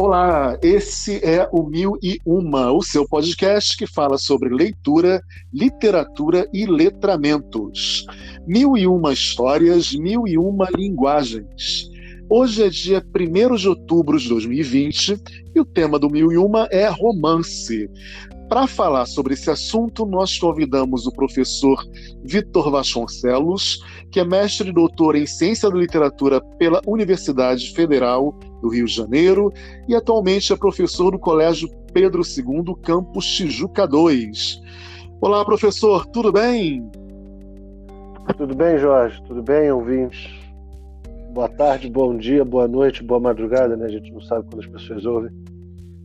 Olá, esse é o Mil e Uma, o seu podcast que fala sobre leitura, literatura e letramentos. Mil e uma histórias, mil e uma linguagens. Hoje é dia 1 de outubro de 2020 e o tema do Mil e Uma é romance. Para falar sobre esse assunto, nós convidamos o professor Vitor Vasconcelos, que é mestre e doutor em Ciência da Literatura pela Universidade Federal do Rio de Janeiro e atualmente é professor do Colégio Pedro II, campus Tijuca 2. Olá, professor, tudo bem? Tudo bem, Jorge? Tudo bem, ouvintes? Boa tarde, bom dia, boa noite, boa madrugada, né? A gente não sabe quando as pessoas ouvem.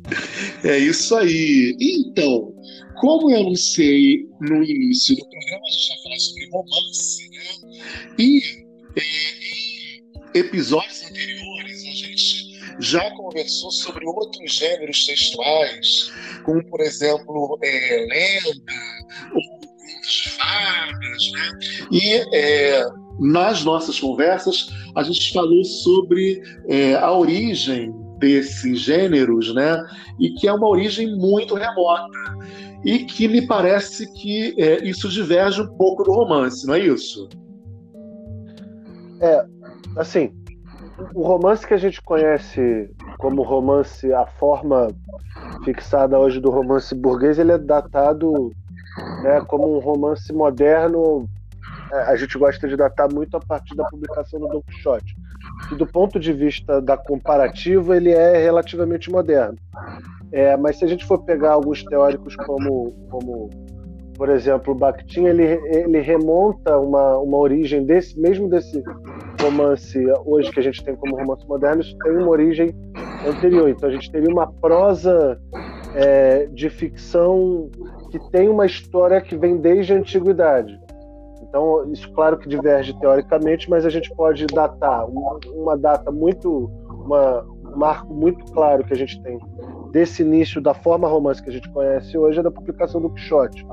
É isso aí. Então, como eu anunciei no início do programa, a gente vai falar sobre romance, né? E é, em episódios anteriores, a gente já conversou sobre outros gêneros textuais, como, por exemplo, é, lenda, ou contos de fadas, né? E é, nas nossas conversas, a gente falou sobre é, a origem desses gêneros, né? E que é uma origem muito remota e que me parece que é, isso diverge um pouco do romance, não é isso? É, assim, o romance que a gente conhece como romance, a forma fixada hoje do romance burguês, ele é datado né, como um romance moderno. É, a gente gosta de datar muito a partir da publicação do Don Quixote que do ponto de vista da comparativa ele é relativamente moderno. É, mas se a gente for pegar alguns teóricos como, como por exemplo, Bakhtin, ele, ele remonta uma, uma origem desse, mesmo desse romance hoje que a gente tem como romance moderno, isso tem uma origem anterior. Então a gente teria uma prosa é, de ficção que tem uma história que vem desde a antiguidade. Então, isso claro que diverge teoricamente, mas a gente pode datar uma, uma data muito, uma, um marco muito claro que a gente tem desse início da forma romance que a gente conhece hoje é da publicação do Quixote,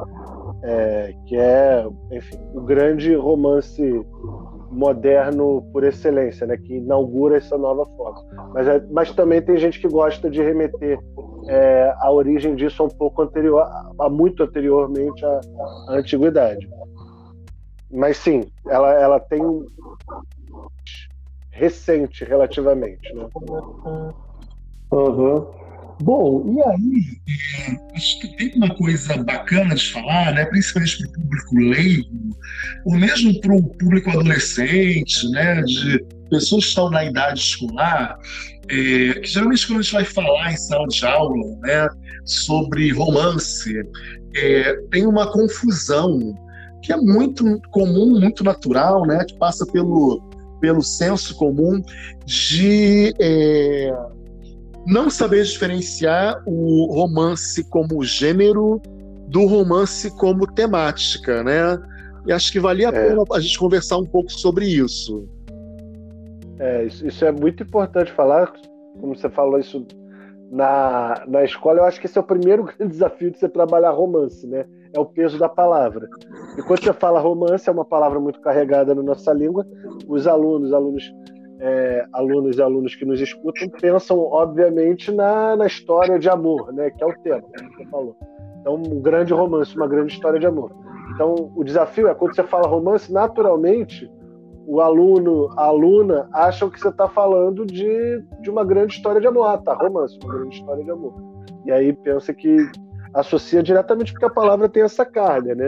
é, que é, enfim, o grande romance moderno por excelência, né, que inaugura essa nova forma. Mas, é, mas também tem gente que gosta de remeter é, a origem disso a um pouco anterior, a muito anteriormente à antiguidade. Mas sim, ela, ela tem recente relativamente, né? Uhum. Bom, e aí, é, acho que tem uma coisa bacana de falar, né, principalmente para o público leigo, ou mesmo para o público adolescente, né, de pessoas que estão na idade escolar, é, que geralmente quando a gente vai falar em sala de aula né, sobre romance, é, tem uma confusão que é muito comum, muito natural, né, que passa pelo, pelo senso comum de é, não saber diferenciar o romance como gênero do romance como temática, né? E acho que valia a é. pena a gente conversar um pouco sobre isso. É, isso, isso é muito importante falar, como você falou isso na, na escola, eu acho que esse é o primeiro grande desafio de você trabalhar romance, né? É o peso da palavra. E quando você fala romance, é uma palavra muito carregada na nossa língua, os alunos, alunos, é, alunos e alunos que nos escutam pensam, obviamente, na, na história de amor, né? Que é o tema, como você falou. Então, um grande romance, uma grande história de amor. Então, o desafio é quando você fala romance, naturalmente o aluno, a aluna acham que você está falando de, de uma grande história de amor. Ah, tá, romance, uma grande história de amor. E aí pensa que associa diretamente porque a palavra tem essa carga, né?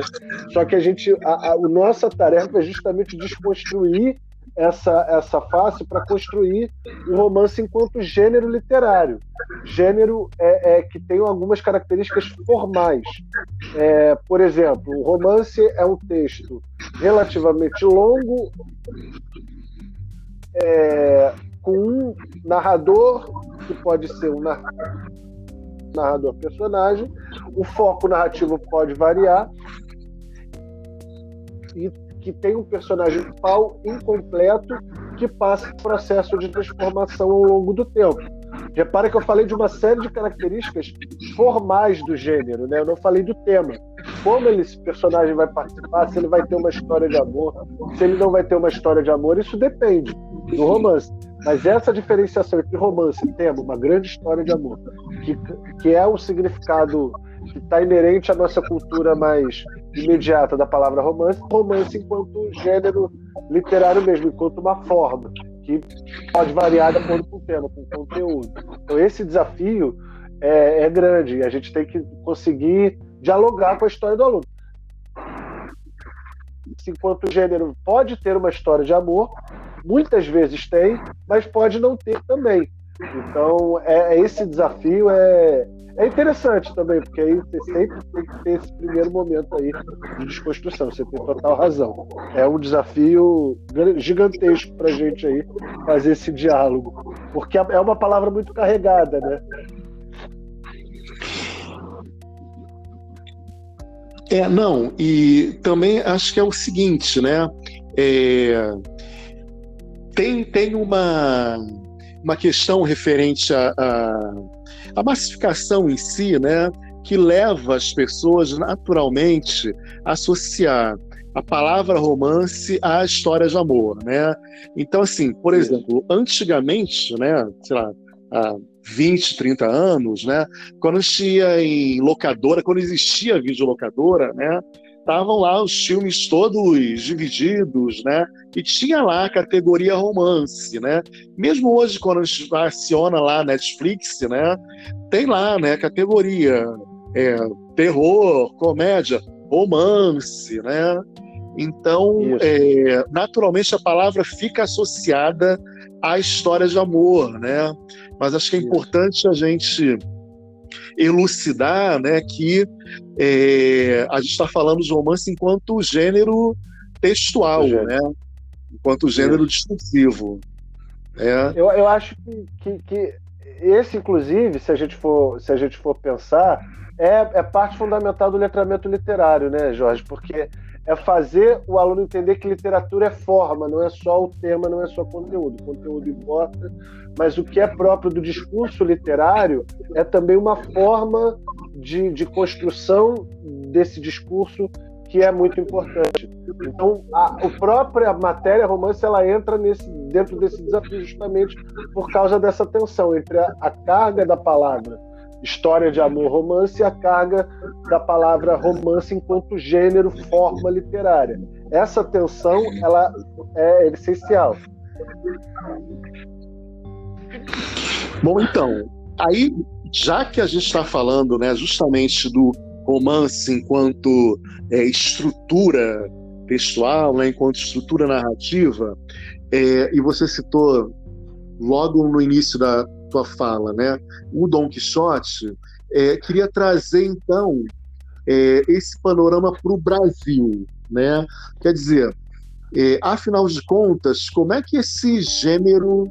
Só que a gente, a, a, a nossa tarefa é justamente desconstruir essa, essa face para construir o romance enquanto gênero literário. Gênero é, é que tem algumas características formais. É, por exemplo, o romance é um texto relativamente longo, é, com um narrador, que pode ser um narrador personagem, o foco narrativo pode variar, e que tem um personagem principal incompleto que passa processo de transformação ao longo do tempo. Repara que eu falei de uma série de características formais do gênero, né? Eu não falei do tema. Como esse personagem vai participar, se ele vai ter uma história de amor, se ele não vai ter uma história de amor, isso depende do romance. Mas essa diferenciação entre romance e tema, uma grande história de amor, que, que é um significado que está inerente à nossa cultura mais imediata da palavra romance, romance enquanto gênero literário mesmo, enquanto uma forma que pode variar de acordo com o tema, com o conteúdo. Então esse desafio é, é grande e a gente tem que conseguir dialogar com a história do aluno. Enquanto gênero pode ter uma história de amor, muitas vezes tem, mas pode não ter também. Então, é, é, esse desafio é, é interessante também, porque aí você sempre tem que ter esse primeiro momento aí de desconstrução. Você tem total razão. É um desafio gigantesco para a gente aí fazer esse diálogo, porque é uma palavra muito carregada, né? É, não, e também acho que é o seguinte, né? É, tem, tem uma, uma questão referente à a, a, a, massificação em si, né? Que leva as pessoas naturalmente a associar a palavra romance à história de amor, né? Então, assim, por exemplo, antigamente, né? Sei lá, há 20, 30 anos, né? Quando a gente ia em locadora, quando existia videolocadora, né? Estavam lá os filmes todos divididos, né? E tinha lá a categoria romance, né? Mesmo hoje, quando a gente aciona lá Netflix, né? Tem lá, né? Categoria é, terror, comédia, romance, né? Então, é, naturalmente, a palavra fica associada à história de amor, né? Mas acho que é importante a gente elucidar né, que é, a gente está falando de romance enquanto gênero textual, gênero. né? enquanto gênero discursivo. É. Eu, eu acho que, que, que, esse, inclusive, se a gente for, se a gente for pensar, é, é parte fundamental do letramento literário, né, Jorge? Porque é fazer o aluno entender que literatura é forma, não é só o tema, não é só conteúdo. O conteúdo importa, mas o que é próprio do discurso literário é também uma forma de, de construção desse discurso que é muito importante. Então, a, a própria matéria romance ela entra nesse, dentro desse desafio justamente por causa dessa tensão entre a, a carga da palavra história de amor romance e a carga da palavra romance enquanto gênero, forma literária. Essa tensão ela é essencial. Bom, então, aí já que a gente está falando, né, justamente do romance enquanto é, estrutura textual, né, enquanto estrutura narrativa, é, e você citou logo no início da, tua fala, né? O Dom Quixote, é, queria trazer então é, esse panorama para o Brasil, né? Quer dizer, é, afinal de contas, como é que esse gênero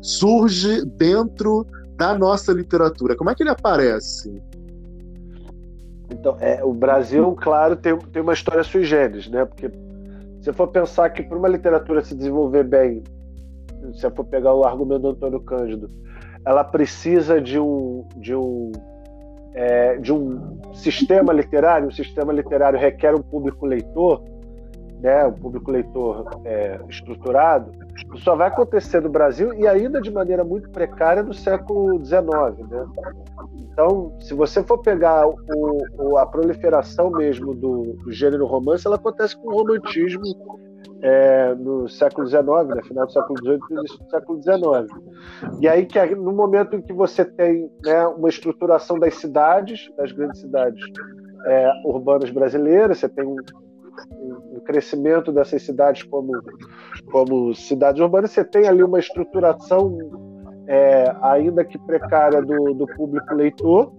surge dentro da nossa literatura? Como é que ele aparece? Então, é, o Brasil, claro, tem, tem uma história sui generis, né? Porque se for pensar que para uma literatura se desenvolver bem, se for pegar o argumento do Antônio Cândido, ela precisa de um, de um, é, de um sistema literário. O sistema literário requer um público leitor, né, um público leitor é, estruturado. Isso só vai acontecer no Brasil e ainda de maneira muito precária no século XIX. Né? Então, se você for pegar o, o, a proliferação mesmo do, do, gênero romance, ela acontece com o romantismo é, no século XIX, né, final do século XVIII início do século XIX. E aí que no momento em que você tem né, uma estruturação das cidades, das grandes cidades é, urbanas brasileiras, você tem um, um, crescimento dessas cidades como, como cidades urbanas, você tem ali uma estruturação é, ainda que precária do, do público leitor,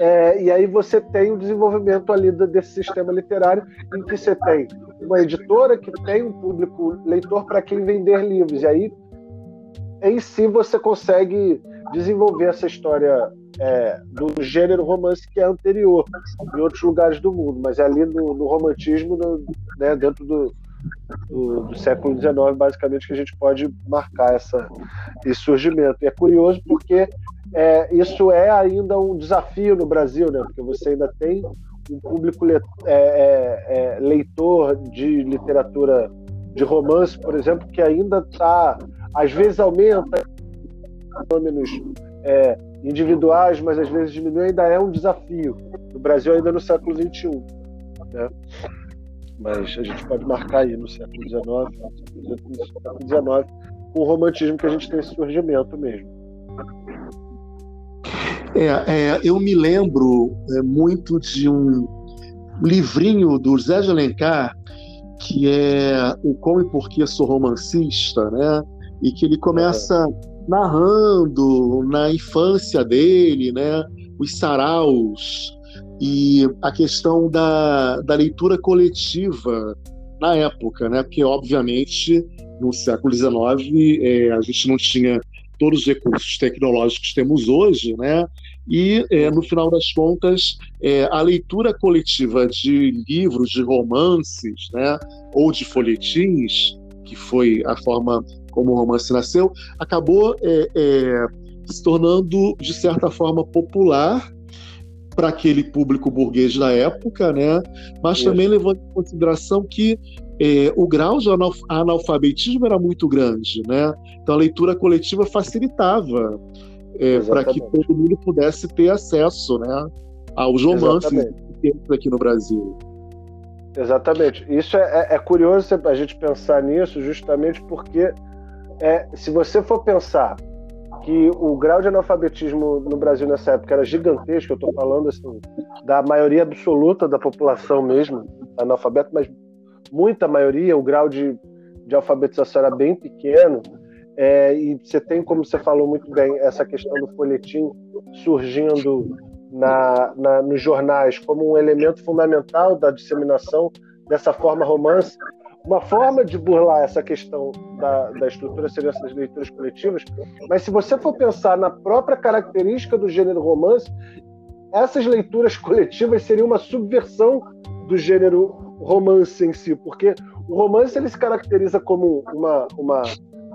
é, e aí você tem o desenvolvimento ali desse sistema literário em que você tem uma editora que tem um público leitor para quem vender livros. E aí, em si, você consegue desenvolver essa história é, do gênero romance que é anterior em outros lugares do mundo, mas é ali no, no romantismo, no, né, dentro do, do, do, século XIX, basicamente, que a gente pode marcar essa, esse surgimento. E é curioso porque é, isso é ainda um desafio no Brasil, né? Porque você ainda tem um público le, é, é, é leitor de literatura de romance, por exemplo, que ainda está às vezes aumenta fenômenos é, individuais, mas às vezes diminui, ainda é um desafio. No Brasil, ainda no século XXI. Né? Mas a gente pode marcar aí no século XIX, no século XIX, com o romantismo que a gente tem esse surgimento mesmo. É, é, eu me lembro é, muito de um livrinho do Zé de Alencar, que é O Como e Porquê Sou Romancista, né? E que ele começa narrando na infância dele, né? Os saraus e a questão da, da leitura coletiva na época, né? Porque, obviamente, no século XIX, é, a gente não tinha todos os recursos tecnológicos que temos hoje, né? E, é, no final das contas, é, a leitura coletiva de livros, de romances, né? Ou de folhetins, que foi a forma como o romance nasceu, acabou é, é, se tornando, de certa forma, popular para aquele público burguês da época, né? mas Isso. também levando em consideração que é, o grau de analfabetismo era muito grande, né? Então a leitura coletiva facilitava é, para que todo mundo pudesse ter acesso, né, aos romances aqui no Brasil. Exatamente. Isso é, é, é, curioso a gente pensar nisso, justamente porque é, se você for pensar que o grau de analfabetismo no Brasil nessa época era gigantesco, eu estou falando assim, da maioria absoluta da população mesmo, analfabeto, mas muita maioria, o grau de, de alfabetização era bem pequeno, é, e você tem, como você falou muito bem, essa questão do folhetim surgindo na, na, nos jornais como um elemento fundamental da disseminação dessa forma romance. Uma forma de burlar essa questão da, da estrutura seriam essas leituras coletivas, mas se você for pensar na própria característica do gênero romance, essas leituras coletivas seriam uma subversão do gênero romance em si, porque o romance ele se caracteriza como uma, uma,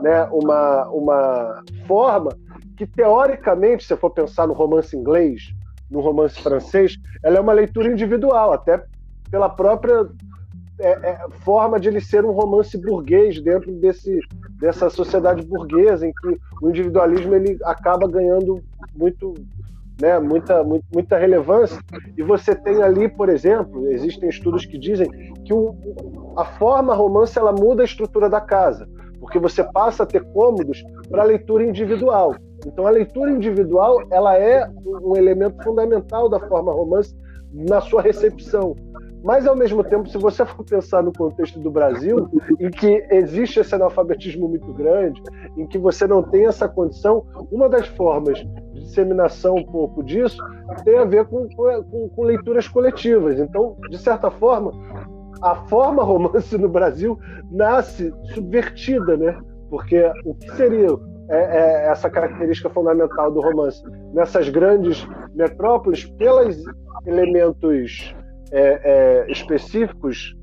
né, uma, uma forma que, teoricamente, se for pensar no romance inglês, no romance francês, ela é uma leitura individual, até pela própria é, é, forma de ele ser um romance burguês dentro desse, dessa sociedade burguesa, em que o individualismo ele acaba ganhando muito né, muita, muita relevância. E você tem ali, por exemplo, existem estudos que dizem que o, a forma romance ela muda a estrutura da casa, porque você passa a ter cômodos para leitura individual. Então a leitura individual ela é um elemento fundamental da forma romance na sua recepção. Mas, ao mesmo tempo, se você for pensar no contexto do Brasil, em que existe esse analfabetismo muito grande, em que você não tem essa condição, uma das formas de disseminação um pouco disso tem a ver com, com, com leituras coletivas. Então, de certa forma, a forma romance no Brasil nasce subvertida, né? Porque o que seria é, é essa característica fundamental do romance nessas grandes metrópoles, pelos elementos é, é, específicos,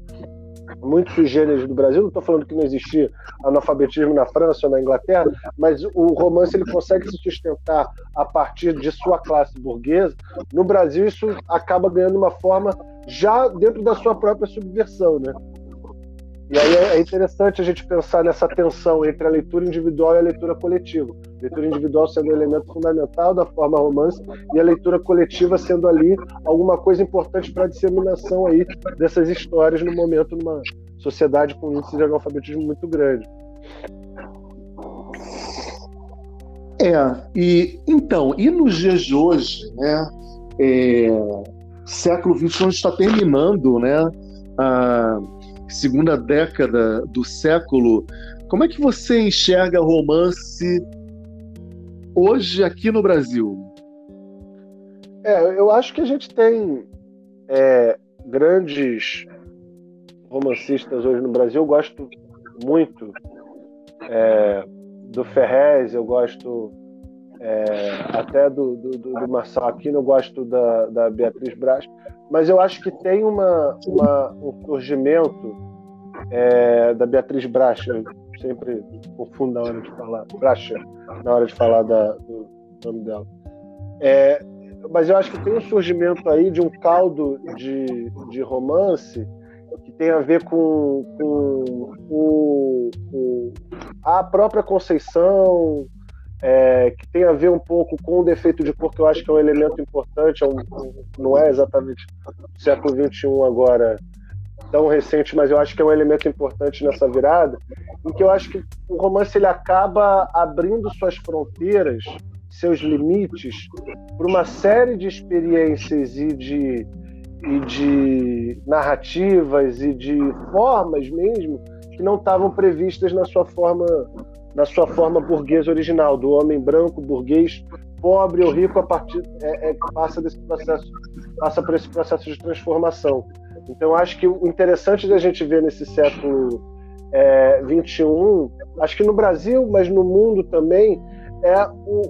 muito sui do Brasil. Não estou falando que não existia analfabetismo na França ou na Inglaterra, mas o romance ele consegue se sustentar a partir de sua classe burguesa. No Brasil, isso acaba ganhando uma forma já dentro da sua própria subversão, né? E aí é interessante a gente pensar nessa tensão entre a leitura individual e a leitura coletiva. A leitura individual sendo um elemento fundamental da forma romance e a leitura coletiva sendo ali alguma coisa importante para a disseminação aí dessas histórias no momento numa sociedade com índice de analfabetismo muito grande. É, e então, e nos dias de hoje, né? É, século XXI está terminando, né? A, segunda década do século, como é que você enxerga romance hoje aqui no Brasil? É, eu acho que a gente tem é, grandes romancistas hoje no Brasil. Eu gosto muito é, do Ferrez, eu gosto é, até do, do, do, Marçal Aquino, eu gosto da, da Beatriz Braz, mas eu acho que tem uma, uma um surgimento é, da Beatriz Bracha, eu sempre confundo na hora de falar, Bracha, na hora de falar da, do nome dela. É, mas eu acho que tem um surgimento aí de um caldo de, de romance que tem a ver com, com o, o, a própria Conceição, é, que tem a ver um pouco com o defeito de cor, que eu acho que é um elemento importante, é um, não é exatamente século XXI agora tão recente, mas eu acho que é um elemento importante nessa virada, em que eu acho que o romance ele acaba abrindo suas fronteiras, seus limites, para uma série de experiências e de, e de narrativas e de formas mesmo que não estavam previstas na sua forma na sua forma burguesa original, do homem branco, burguês, pobre ou rico a partir é, é, passa desse processo, passa por esse processo de transformação. Então, acho que o interessante da gente ver nesse século é, 21, acho que no Brasil, mas no mundo também, é o,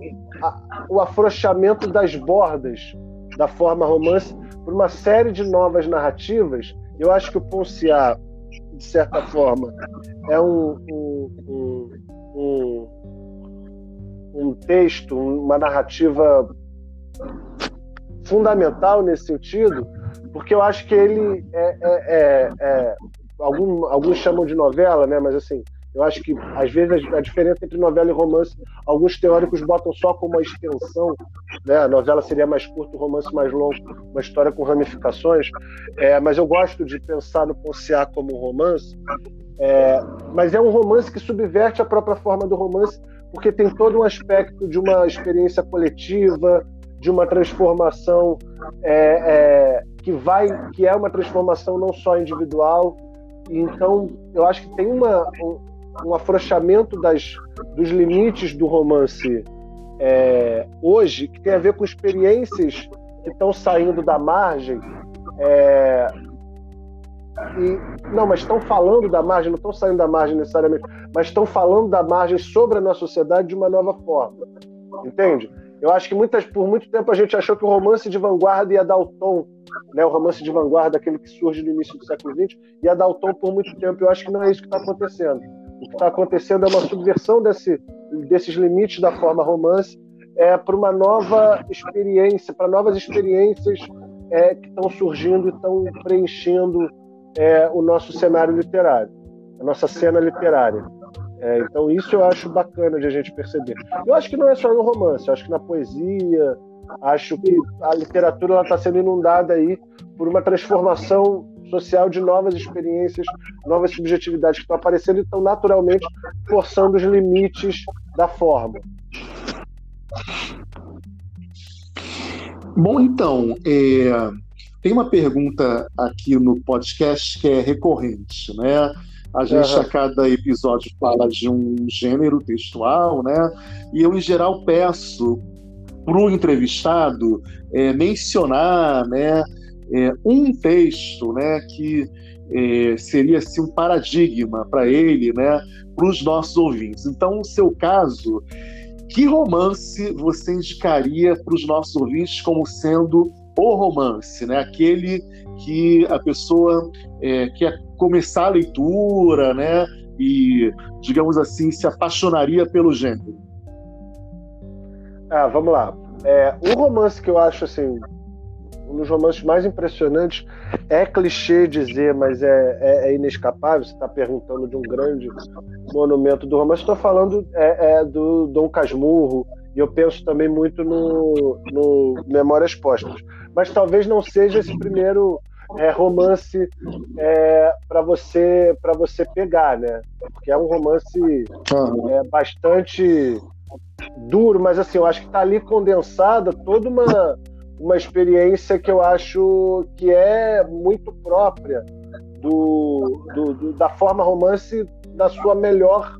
a, o afrouxamento das bordas da forma romance por uma série de novas narrativas. Eu acho que o Ponciar, de certa forma, é um, um, um, um, um texto, uma narrativa fundamental nesse sentido, porque eu acho que ele é, é, é, é algum, alguns chamam de novela, né? Mas assim, eu acho que às vezes a, diferença entre novela e romance, alguns teóricos botam só como uma extensão, né? A novela seria mais curta, o romance mais longo, uma história com ramificações. É, mas eu gosto de pensar no Ponciar como romance. É, mas é um romance que subverte a própria forma do romance, porque tem todo um aspecto de uma experiência coletiva, de uma transformação é, é, que vai, que é uma transformação não só individual. Então, eu acho que tem uma, um, um afrouxamento das, dos limites do romance é, hoje, que tem a ver com experiências que estão saindo da margem. É, e, não, mas estão falando da margem, não estão saindo da margem necessariamente, mas estão falando da margem sobre a nossa sociedade de uma nova forma. Entende? Eu acho que muitas, por muito tempo a gente achou que o romance de vanguarda ia dar o tom, né? o romance de vanguarda, aquele que surge no início do século XX, ia dar o tom por muito tempo. Eu acho que não é isso que está acontecendo. O que está acontecendo é uma subversão desse, desses limites da forma romance é, para uma nova experiência, para novas experiências é, que estão surgindo e estão preenchendo é, o nosso cenário literário, a nossa cena literária. É, então isso eu acho bacana de a gente perceber. Eu acho que não é só no romance, eu acho que na poesia, acho que a literatura está sendo inundada aí por uma transformação social de novas experiências, novas subjetividades que estão aparecendo e estão naturalmente forçando os limites da forma. Bom, então, é, tem uma pergunta aqui no podcast que é recorrente, né? A gente, uhum. a cada episódio, fala de um gênero textual, né? E eu, em geral, peço para o entrevistado é, mencionar né, é, um texto né, que é, seria assim, um paradigma para ele, né, para os nossos ouvintes. Então, no seu caso, que romance você indicaria para os nossos ouvintes como sendo o romance, né? aquele que a pessoa é, quer começar a leitura, né? E, digamos assim, se apaixonaria pelo gênero? Ah, vamos lá. É, romance que eu acho assim um dos romances mais impressionantes é clichê dizer, mas é, é, é inescapável. Você está perguntando de um grande monumento do romance. Estou falando é, é, do Dom Casmurro e eu penso também muito no, no Memórias Póstumas. Mas talvez não seja esse primeiro é, romance é, para você para você pegar, né? Porque é um romance é, bastante duro, mas assim, eu acho que está ali condensada toda uma, uma experiência que eu acho que é muito própria do, do, do da forma romance na sua melhor,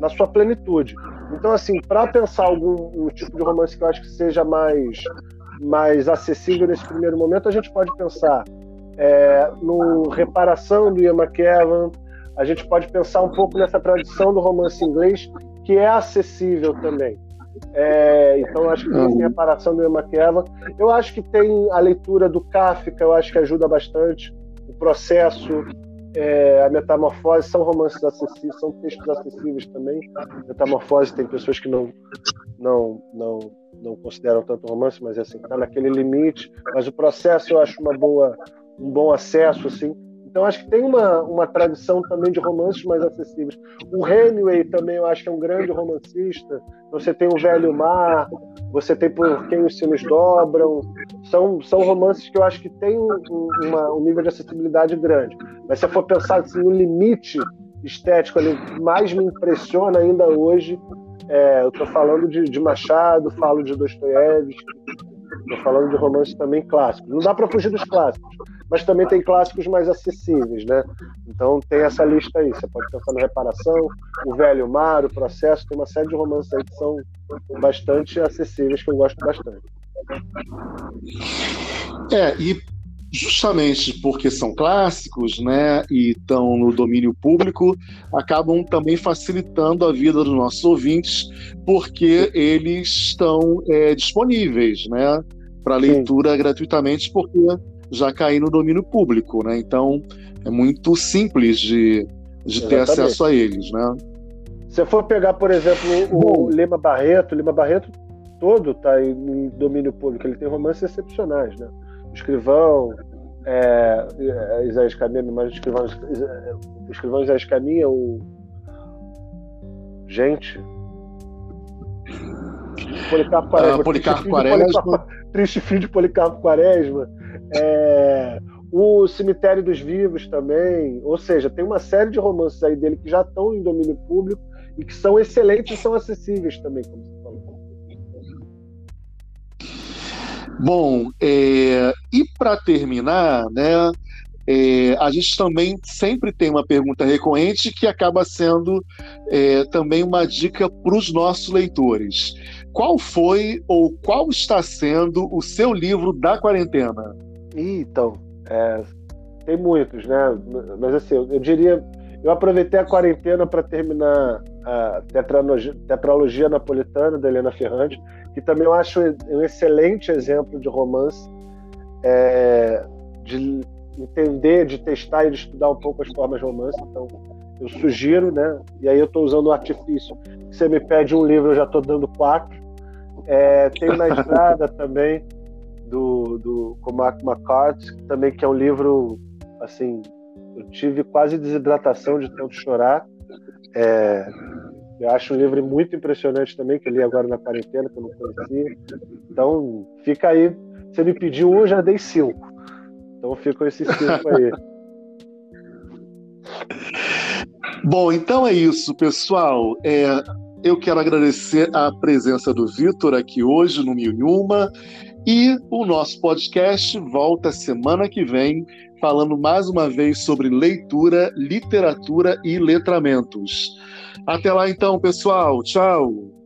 na sua plenitude. Então, assim, para pensar algum um tipo de romance que eu acho que seja mais, mais acessível nesse primeiro momento, a gente pode pensar é, no Reparação do Ian McKellen, a gente pode pensar um pouco nessa tradição do romance inglês, que é acessível também. É, então, acho que tem reparação do Ian McKellen. Eu acho que tem a leitura do Kafka, eu acho que ajuda bastante. O processo, é, a metamorfose, são romances acessíveis, são textos acessíveis também. Metamorfose tem pessoas que não, não, não, não consideram tanto romance, mas assim, está naquele limite. Mas o processo eu acho uma boa um bom acesso, assim. Então acho que tem uma, uma tradição também de romances mais acessíveis. O Hemingway também eu acho que é um grande romancista. Você tem o Velho Mar, você tem Por Quem os Sinos Dobram. São, são romances que eu acho que têm um, nível de acessibilidade grande. Mas se eu for pensar assim, no limite estético ali, mais me impressiona ainda hoje, é, eu estou falando de, de Machado, falo de Dostoiévski, Estou falando de romances também clássicos. Não dá para fugir dos clássicos, mas também tem clássicos mais acessíveis, né? Então tem essa lista aí. Você pode pensar no Reparação, O Velho Mar, O Processo. Tem uma série de romances aí que são bastante acessíveis, que eu gosto bastante. É, e justamente porque são clássicos, né, e estão no domínio público, acabam também facilitando a vida dos nossos ouvintes, porque eles estão é, disponíveis, né, para leitura Sim. gratuitamente, porque já caíram no domínio público, né? Então é muito simples de, de ter acesso a eles, né? Se for pegar, por exemplo, o, Lima Barreto, Lima Barreto todo está em domínio público. Ele tem romances excepcionais, né? O escrivão, é, é, Isaías Caminha, mas o escrivão, o escrivão Isaías Caminha, o. Gente. Policarpo Quaresma. Uh, Policarpo Quaresma. Triste fim de Policarpo Quaresma. É, o Cemitério dos Vivos também. Ou seja, tem uma série de romances aí dele que já estão em domínio público e que são excelentes e são acessíveis também, como você falou. Bom, é, e para terminar, né, é, a gente também sempre tem uma pergunta recorrente que acaba sendo é, também uma dica para os nossos leitores. Qual foi ou qual está sendo o seu livro da quarentena? Então, é, tem muitos, né? Mas assim, eu, eu diria, eu aproveitei a quarentena para terminar a tetralogia, tetralogia napolitana da Helena Ferrante, que também eu acho um excelente exemplo de romance, é, de entender, de testar e de estudar um pouco as formas de romance. Então, eu sugiro, né? E aí eu estou usando o artifício. Você me pede um livro, eu já estou dando quatro. É, tem na estrada também do, do Cormac McCarthy, também que é um livro assim, eu tive quase desidratação de tanto chorar. É, eu acho um livro muito impressionante também, que eu li agora na quarentena, que eu não conhecia. Então, fica aí. Você me pediu um, eu já dei cinco. Então ficam esses cinco aí. Bom, então é isso, pessoal. É, eu quero agradecer a presença do Vitor aqui hoje no Mil Uma. E o nosso podcast volta semana que vem, falando mais uma vez sobre leitura, literatura e letramentos. Até lá então, pessoal. Tchau.